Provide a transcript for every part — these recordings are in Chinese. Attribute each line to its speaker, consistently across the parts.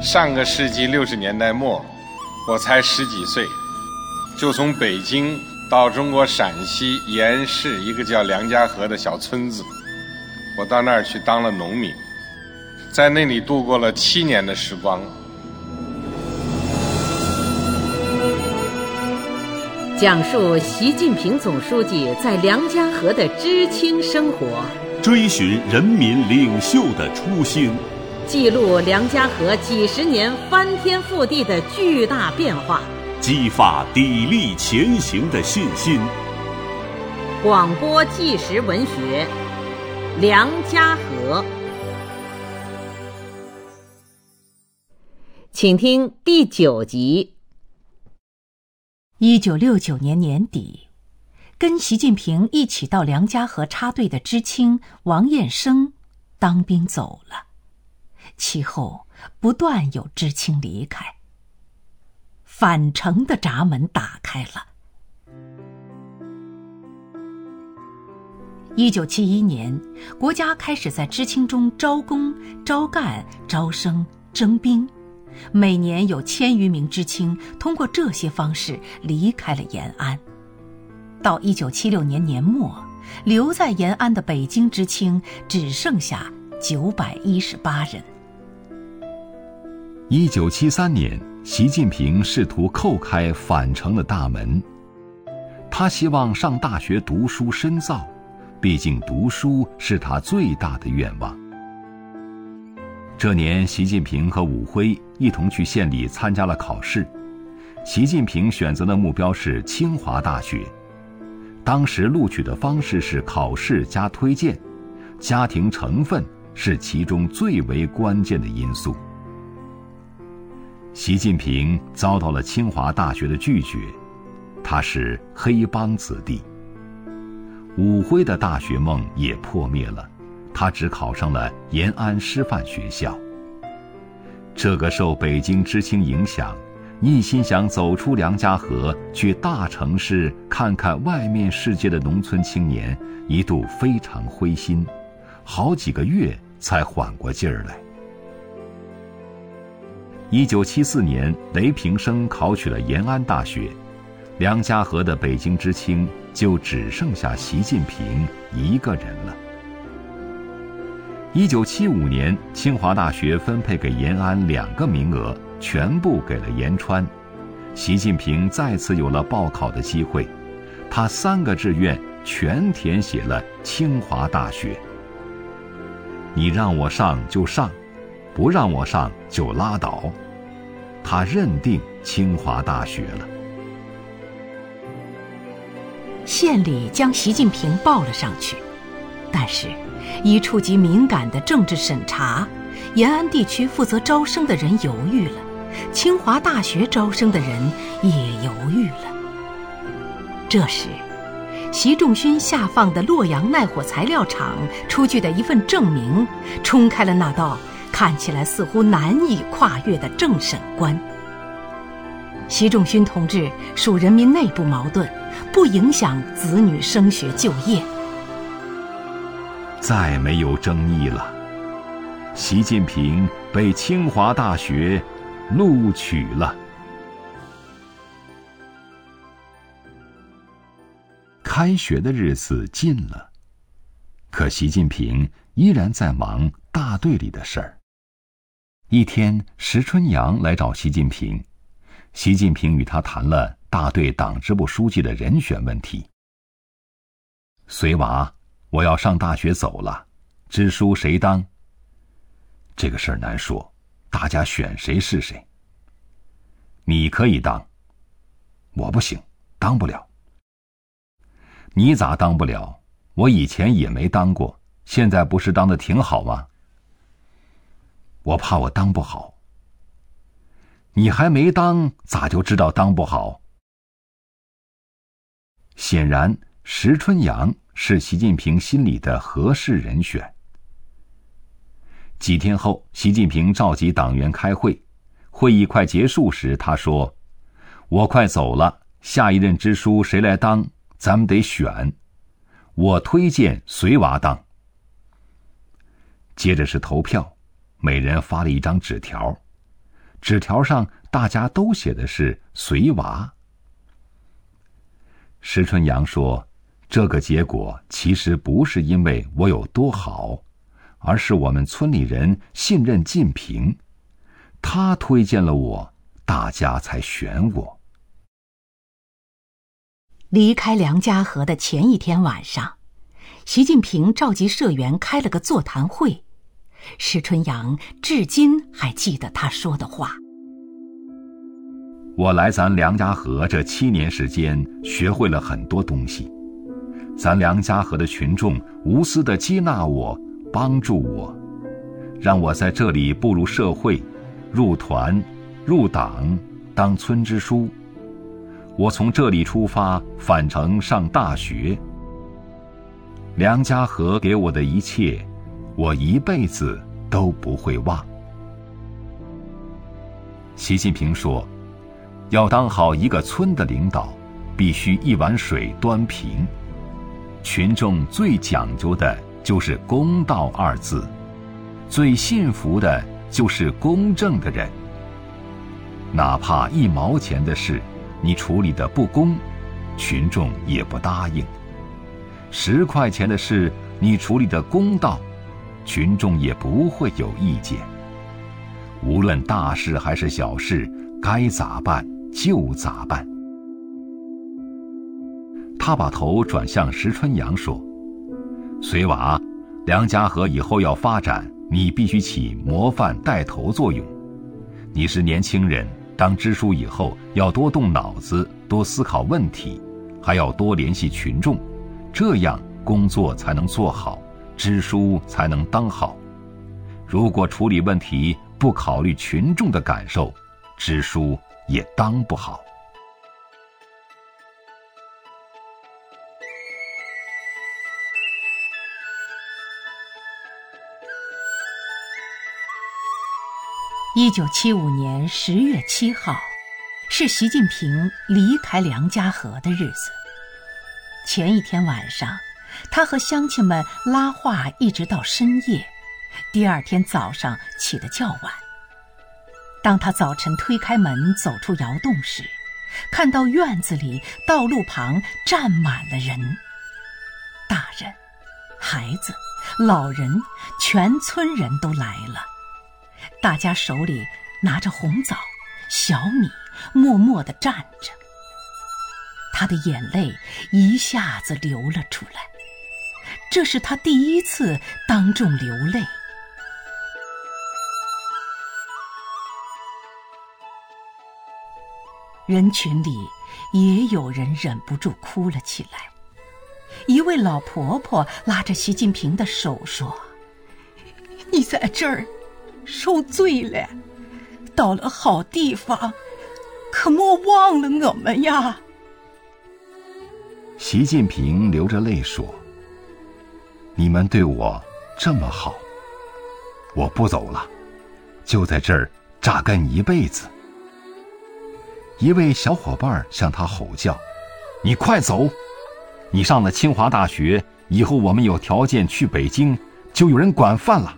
Speaker 1: 上个世纪六十年代末，我才十几岁，就从北京到中国陕西盐市一个叫梁家河的小村子，我到那儿去当了农民，在那里度过了七年的时光。
Speaker 2: 讲述习近平总书记在梁家河的知青生活，
Speaker 3: 追寻人民领袖的初心，
Speaker 2: 记录梁家河几十年翻天覆地的巨大变化，
Speaker 3: 激发砥砺前行的信心。
Speaker 2: 广播纪实文学《梁家河》，请听第九集。
Speaker 4: 一九六九年年底，跟习近平一起到梁家河插队的知青王彦生当兵走了。其后不断有知青离开，返程的闸门打开了。一九七一年，国家开始在知青中招工、招干、招生、征兵。每年有千余名知青通过这些方式离开了延安。到一九七六年年末，留在延安的北京知青只剩下九百一十八人。
Speaker 5: 一九七三年，习近平试图叩开返程的大门，他希望上大学读书深造，毕竟读书是他最大的愿望。这年，习近平和武辉一同去县里参加了考试。习近平选择的目标是清华大学。当时录取的方式是考试加推荐，家庭成分是其中最为关键的因素。习近平遭到了清华大学的拒绝，他是黑帮子弟。武辉的大学梦也破灭了。他只考上了延安师范学校。这个受北京知青影响，一心想走出梁家河去大城市看看外面世界的农村青年，一度非常灰心，好几个月才缓过劲儿来。一九七四年，雷平生考取了延安大学，梁家河的北京知青就只剩下习近平一个人了。一九七五年，清华大学分配给延安两个名额，全部给了延川。习近平再次有了报考的机会，他三个志愿全填写了清华大学。你让我上就上，不让我上就拉倒。他认定清华大学了。
Speaker 4: 县里将习近平报了上去，但是。一触及敏感的政治审查，延安地区负责招生的人犹豫了，清华大学招生的人也犹豫了。这时，习仲勋下放的洛阳耐火材料厂出具的一份证明，冲开了那道看起来似乎难以跨越的政审关。习仲勋同志属人民内部矛盾，不影响子女升学就业。
Speaker 5: 再没有争议了，习近平被清华大学录取了。开学的日子近了，可习近平依然在忙大队里的事儿。一天，石春阳来找习近平，习近平与他谈了大队党支部书记的人选问题。随娃。我要上大学走了，支书谁当？这个事儿难说，大家选谁是谁。你可以当，我不行，当不了。你咋当不了？我以前也没当过，现在不是当的挺好吗？我怕我当不好。你还没当，咋就知道当不好？显然，石春阳。是习近平心里的合适人选。几天后，习近平召集党员开会，会议快结束时，他说：“我快走了，下一任支书谁来当，咱们得选。我推荐随娃当。”接着是投票，每人发了一张纸条，纸条上大家都写的是“随娃”。石春阳说：“这个结果其实不是因为我有多好，而是我们村里人信任晋平，他推荐了我，大家才选我。”
Speaker 4: 离开梁家河的前一天晚上，习近平召集社员开了个座谈会。石春阳至今还记得他说的话：“
Speaker 5: 我来咱梁家河这七年时间，学会了很多东西。咱梁家河的群众无私的接纳我，帮助我，让我在这里步入社会，入团，入党，当村支书。”我从这里出发返程上大学。梁家河给我的一切，我一辈子都不会忘。习近平说：“要当好一个村的领导，必须一碗水端平。群众最讲究的就是公道二字，最信服的就是公正的人。哪怕一毛钱的事。”你处理的不公，群众也不答应；十块钱的事，你处理的公道，群众也不会有意见。无论大事还是小事，该咋办就咋办。他把头转向石春阳说：“随娃，梁家河以后要发展，你必须起模范带头作用。你是年轻人。”当支书以后，要多动脑子，多思考问题，还要多联系群众，这样工作才能做好，支书才能当好。如果处理问题不考虑群众的感受，支书也当不好。
Speaker 4: 一九七五年十月七号，是习近平离开梁家河的日子。前一天晚上，他和乡亲们拉话一直到深夜，第二天早上起得较晚。当他早晨推开门走出窑洞时，看到院子里道路旁站满了人，大人、孩子、老人，全村人都来了。大家手里拿着红枣、小米，默默地站着。他的眼泪一下子流了出来，这是他第一次当众流泪。人群里也有人忍不住哭了起来。一位老婆婆拉着习近平的手说：“你在这儿。”受罪了，到了好地方，可莫忘了我们呀。
Speaker 5: 习近平流着泪说：“你们对我这么好，我不走了，就在这儿扎根一辈子。”一位小伙伴向他吼叫：“你快走！你上了清华大学以后，我们有条件去北京，就有人管饭了。”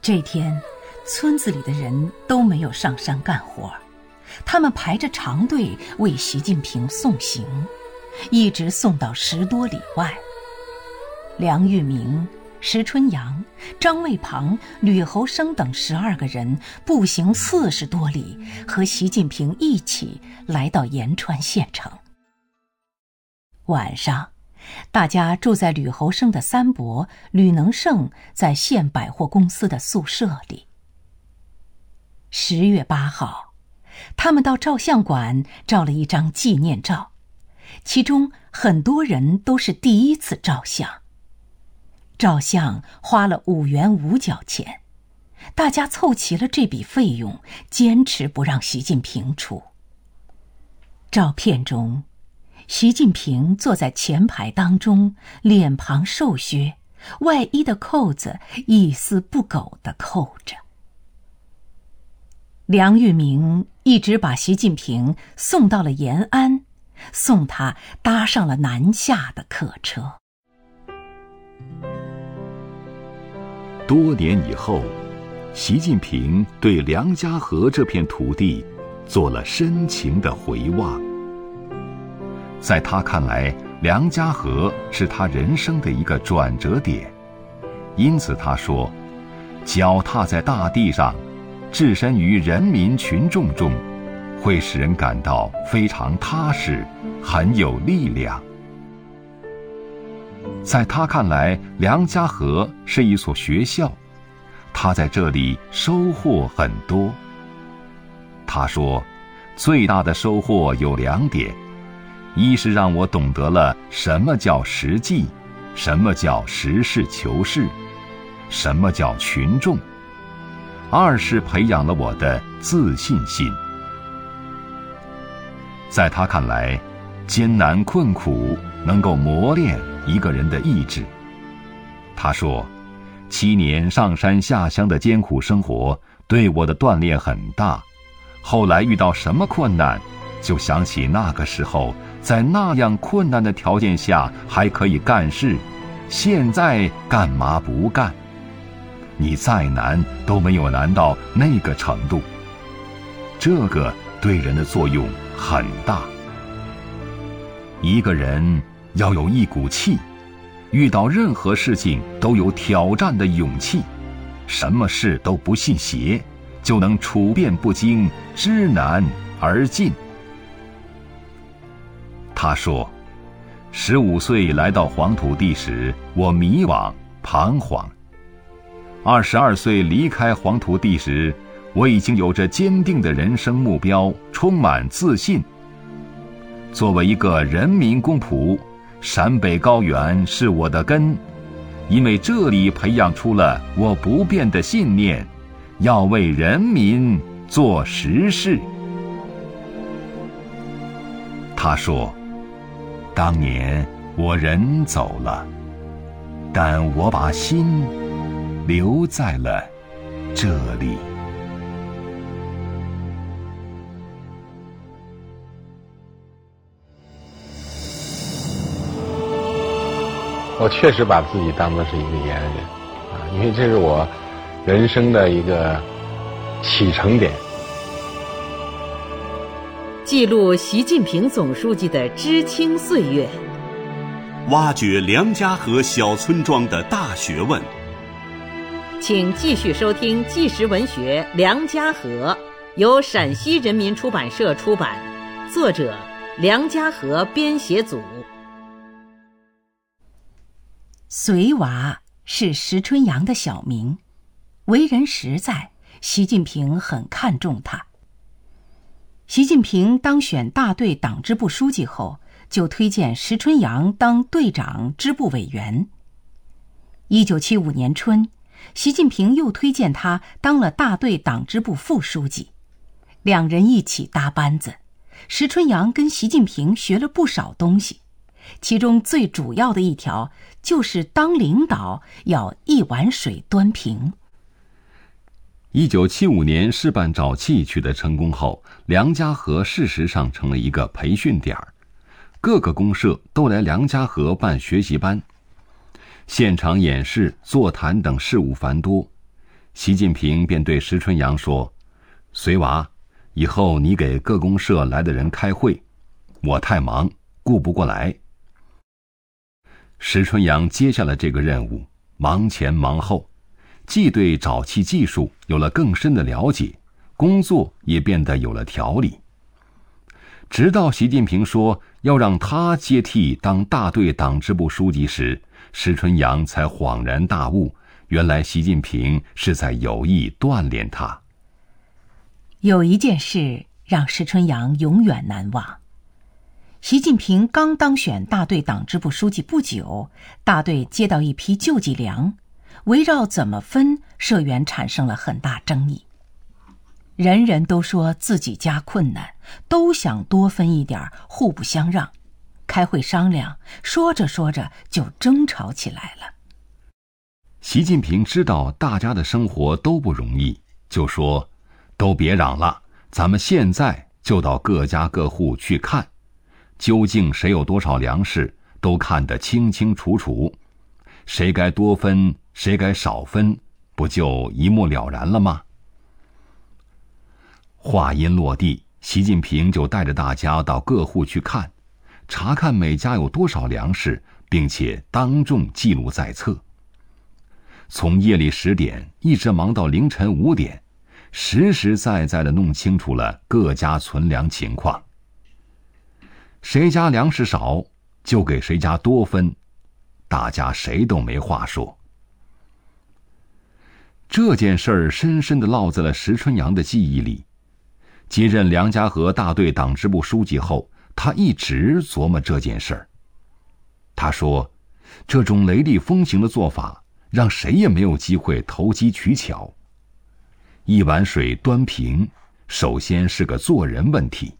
Speaker 4: 这天，村子里的人都没有上山干活，他们排着长队为习近平送行，一直送到十多里外。梁玉明、石春阳、张卫庞、吕侯生等十二个人步行四十多里，和习近平一起来到延川县城。晚上。大家住在吕侯生的三伯吕能胜在县百货公司的宿舍里。十月八号，他们到照相馆照了一张纪念照，其中很多人都是第一次照相。照相花了五元五角钱，大家凑齐了这笔费用，坚持不让习近平出。照片中。习近平坐在前排当中，脸庞瘦削，外衣的扣子一丝不苟的扣着。梁玉明一直把习近平送到了延安，送他搭上了南下的客车。
Speaker 5: 多年以后，习近平对梁家河这片土地做了深情的回望。在他看来，梁家河是他人生的一个转折点，因此他说：“脚踏在大地上，置身于人民群众中，会使人感到非常踏实，很有力量。”在他看来，梁家河是一所学校，他在这里收获很多。他说：“最大的收获有两点。”一是让我懂得了什么叫实际，什么叫实事求是，什么叫群众；二是培养了我的自信心。在他看来，艰难困苦能够磨练一个人的意志。他说：“七年上山下乡的艰苦生活对我的锻炼很大，后来遇到什么困难，就想起那个时候。”在那样困难的条件下还可以干事，现在干嘛不干？你再难都没有难到那个程度。这个对人的作用很大。一个人要有一股气，遇到任何事情都有挑战的勇气，什么事都不信邪，就能处变不惊，知难而进。他说：“十五岁来到黄土地时，我迷惘彷徨；二十二岁离开黄土地时，我已经有着坚定的人生目标，充满自信。作为一个人民公仆，陕北高原是我的根，因为这里培养出了我不变的信念，要为人民做实事。”他说。当年我人走了，但我把心留在了这里。
Speaker 1: 我确实把自己当做是一个延安人啊，因为这是我人生的一个启程点。
Speaker 2: 记录习近平总书记的知青岁月，
Speaker 3: 挖掘梁家河小村庄的大学问。
Speaker 2: 请继续收听纪实文学《梁家河》，由陕西人民出版社出版，作者梁家河编写组。
Speaker 4: 隋娃是石春阳的小名，为人实在，习近平很看重他。习近平当选大队党支部书记后，就推荐石春阳当队长、支部委员。一九七五年春，习近平又推荐他当了大队党支部副书记，两人一起搭班子。石春阳跟习近平学了不少东西，其中最主要的一条就是当领导要一碗水端平。
Speaker 5: 一九七五年试办沼气取得成功后，梁家河事实上成了一个培训点儿，各个公社都来梁家河办学习班，现场演示、座谈等事务繁多。习近平便对石春阳说：“随娃，以后你给各公社来的人开会，我太忙顾不过来。”石春阳接下了这个任务，忙前忙后。既对沼气技术有了更深的了解，工作也变得有了条理。直到习近平说要让他接替当大队党支部书记时，石春阳才恍然大悟：原来习近平是在有意锻炼他。
Speaker 4: 有一件事让石春阳永远难忘：习近平刚当选大队党支部书记不久，大队接到一批救济粮。围绕怎么分，社员产生了很大争议。人人都说自己家困难，都想多分一点，互不相让。开会商量，说着说着就争吵起来了。
Speaker 5: 习近平知道大家的生活都不容易，就说：“都别嚷了，咱们现在就到各家各户去看，究竟谁有多少粮食，都看得清清楚楚，谁该多分。”谁该少分，不就一目了然了吗？话音落地，习近平就带着大家到各户去看，查看每家有多少粮食，并且当众记录在册。从夜里十点一直忙到凌晨五点，实实在在的弄清楚了各家存粮情况。谁家粮食少，就给谁家多分，大家谁都没话说。这件事儿深深的烙在了石春阳的记忆里。接任梁家河大队党支部书记后，他一直琢磨这件事儿。他说：“这种雷厉风行的做法，让谁也没有机会投机取巧。一碗水端平，首先是个做人问题。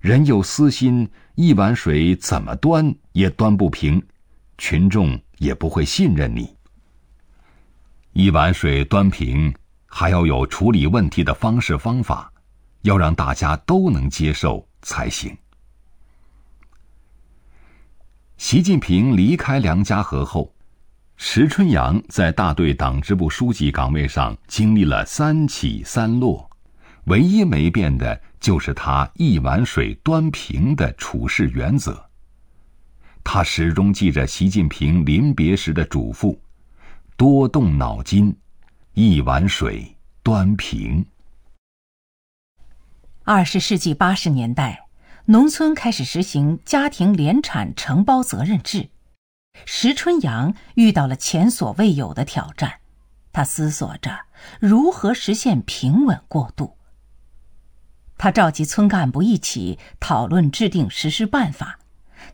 Speaker 5: 人有私心，一碗水怎么端也端不平，群众也不会信任你。一碗水端平，还要有处理问题的方式方法。”要让大家都能接受才行。习近平离开梁家河后，石春阳在大队党支部书记岗位上经历了三起三落，唯一没变的就是他一碗水端平的处事原则。他始终记着习近平临别时的嘱咐：多动脑筋，一碗水端平。
Speaker 4: 二十世纪八十年代，农村开始实行家庭联产承包责任制。石春阳遇到了前所未有的挑战，他思索着如何实现平稳过渡。他召集村干部一起讨论制定实施办法。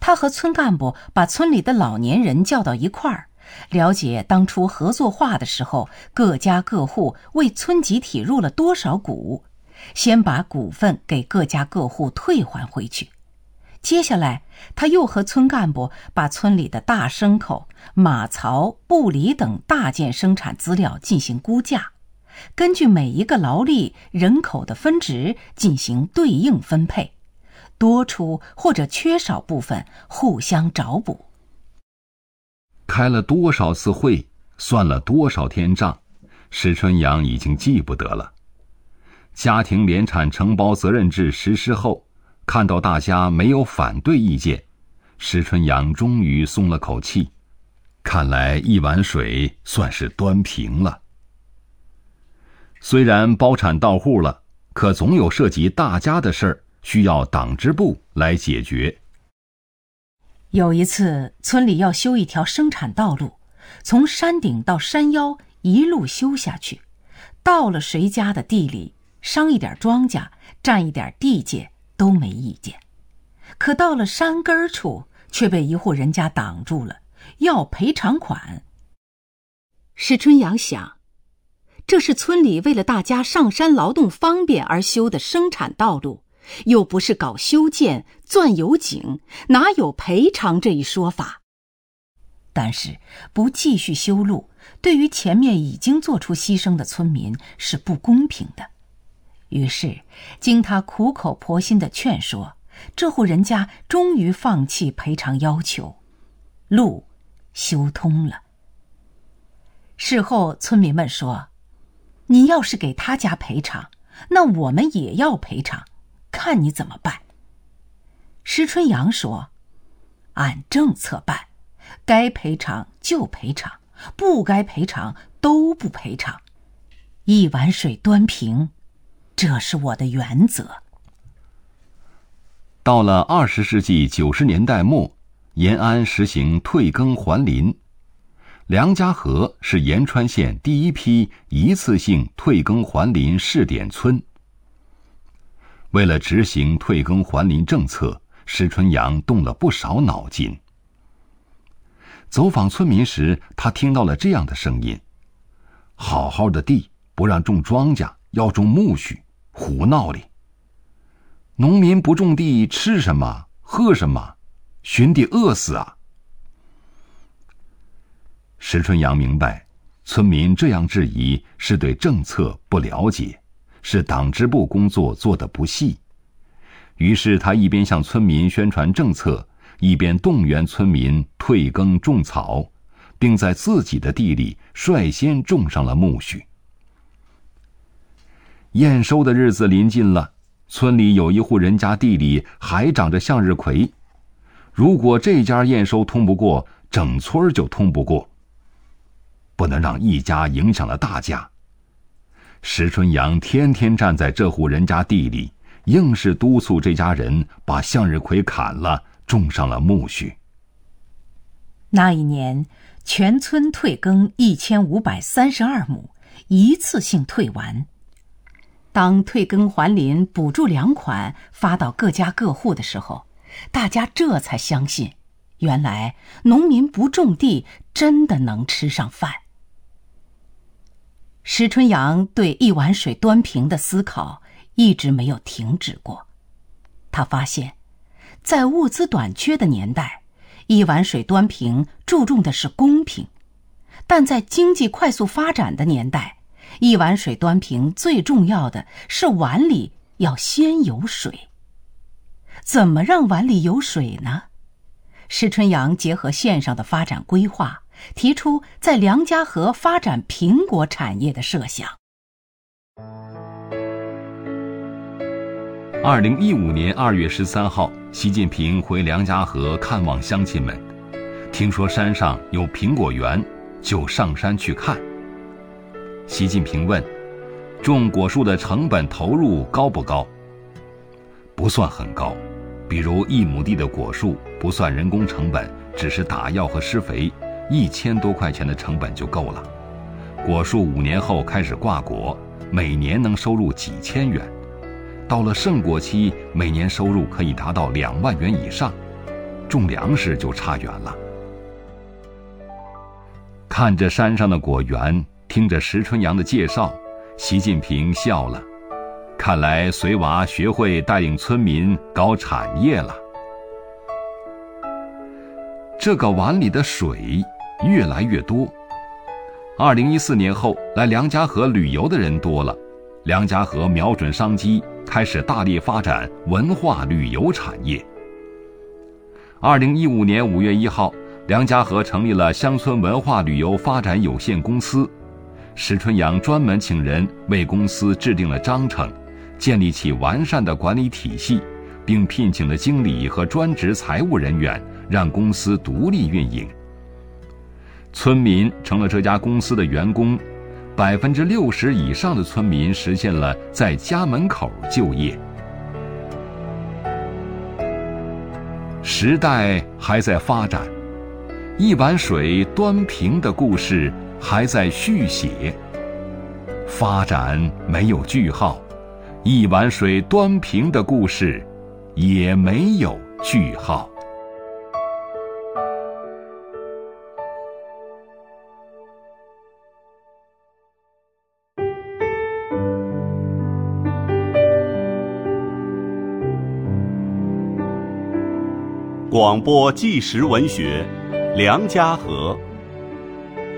Speaker 4: 他和村干部把村里的老年人叫到一块儿，了解当初合作化的时候，各家各户为村集体入了多少股。先把股份给各家各户退还回去，接下来他又和村干部把村里的大牲口、马槽、布里等大件生产资料进行估价，根据每一个劳力人口的分值进行对应分配，多出或者缺少部分互相找补。
Speaker 5: 开了多少次会，算了多少天账，石春阳已经记不得了。家庭联产承包责任制实施后，看到大家没有反对意见，石春阳终于松了口气。看来一碗水算是端平了。虽然包产到户了，可总有涉及大家的事儿需要党支部来解决。
Speaker 4: 有一次，村里要修一条生产道路，从山顶到山腰一路修下去，到了谁家的地里。伤一点庄稼，占一点地界都没意见，可到了山根处，却被一户人家挡住了，要赔偿款。石春阳想，这是村里为了大家上山劳动方便而修的生产道路，又不是搞修建、钻油井，哪有赔偿这一说法？但是不继续修路，对于前面已经做出牺牲的村民是不公平的。于是，经他苦口婆心的劝说，这户人家终于放弃赔偿要求，路修通了。事后，村民们说：“你要是给他家赔偿，那我们也要赔偿，看你怎么办。”石春阳说：“按政策办，该赔偿就赔偿，不该赔偿都不赔偿，一碗水端平。”这是我的原则。
Speaker 5: 到了二十世纪九十年代末，延安实行退耕还林，梁家河是延川县第一批一次性退耕还林试点村。为了执行退耕还林政策，石春阳动了不少脑筋。走访村民时，他听到了这样的声音：“好好的地不让种庄稼，要种苜蓿。”胡闹哩！农民不种地，吃什么？喝什么？寻地饿死啊！石春阳明白，村民这样质疑是对政策不了解，是党支部工作做的不细。于是他一边向村民宣传政策，一边动员村民退耕种草，并在自己的地里率先种上了苜蓿。验收的日子临近了，村里有一户人家地里还长着向日葵，如果这家验收通不过，整村就通不过。不能让一家影响了大家。石春阳天天站在这户人家地里，硬是督促这家人把向日葵砍了，种上了苜蓿。
Speaker 4: 那一年，全村退耕一千五百三十二亩，一次性退完。当退耕还林补助粮款发到各家各户的时候，大家这才相信，原来农民不种地真的能吃上饭。石春阳对一碗水端平的思考一直没有停止过。他发现，在物资短缺的年代，一碗水端平注重的是公平；但在经济快速发展的年代，一碗水端平，最重要的是碗里要先有水。怎么让碗里有水呢？石春阳结合县上的发展规划，提出在梁家河发展苹果产业的设想。
Speaker 5: 二零一五年二月十三号，习近平回梁家河看望乡亲们，听说山上有苹果园，就上山去看。习近平问：“种果树的成本投入高不高？”“不算很高，比如一亩地的果树不算人工成本，只是打药和施肥，一千多块钱的成本就够了。果树五年后开始挂果，每年能收入几千元，到了盛果期，每年收入可以达到两万元以上。种粮食就差远了。”看着山上的果园。听着石春阳的介绍，习近平笑了。看来随娃学会带领村民搞产业了。这个碗里的水越来越多。二零一四年后，来梁家河旅游的人多了，梁家河瞄准商机，开始大力发展文化旅游产业。二零一五年五月一号，梁家河成立了乡村文化旅游发展有限公司。石春阳专门请人为公司制定了章程，建立起完善的管理体系，并聘请了经理和专职财务人员，让公司独立运营。村民成了这家公司的员工，百分之六十以上的村民实现了在家门口就业。时代还在发展，一碗水端平的故事。还在续写，发展没有句号，一碗水端平的故事也没有句号。
Speaker 3: 广播纪实文学《梁家河》。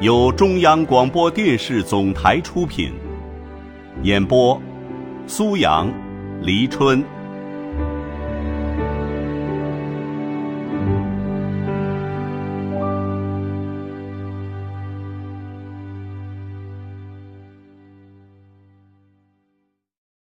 Speaker 3: 由中央广播电视总台出品，演播：苏阳、黎春。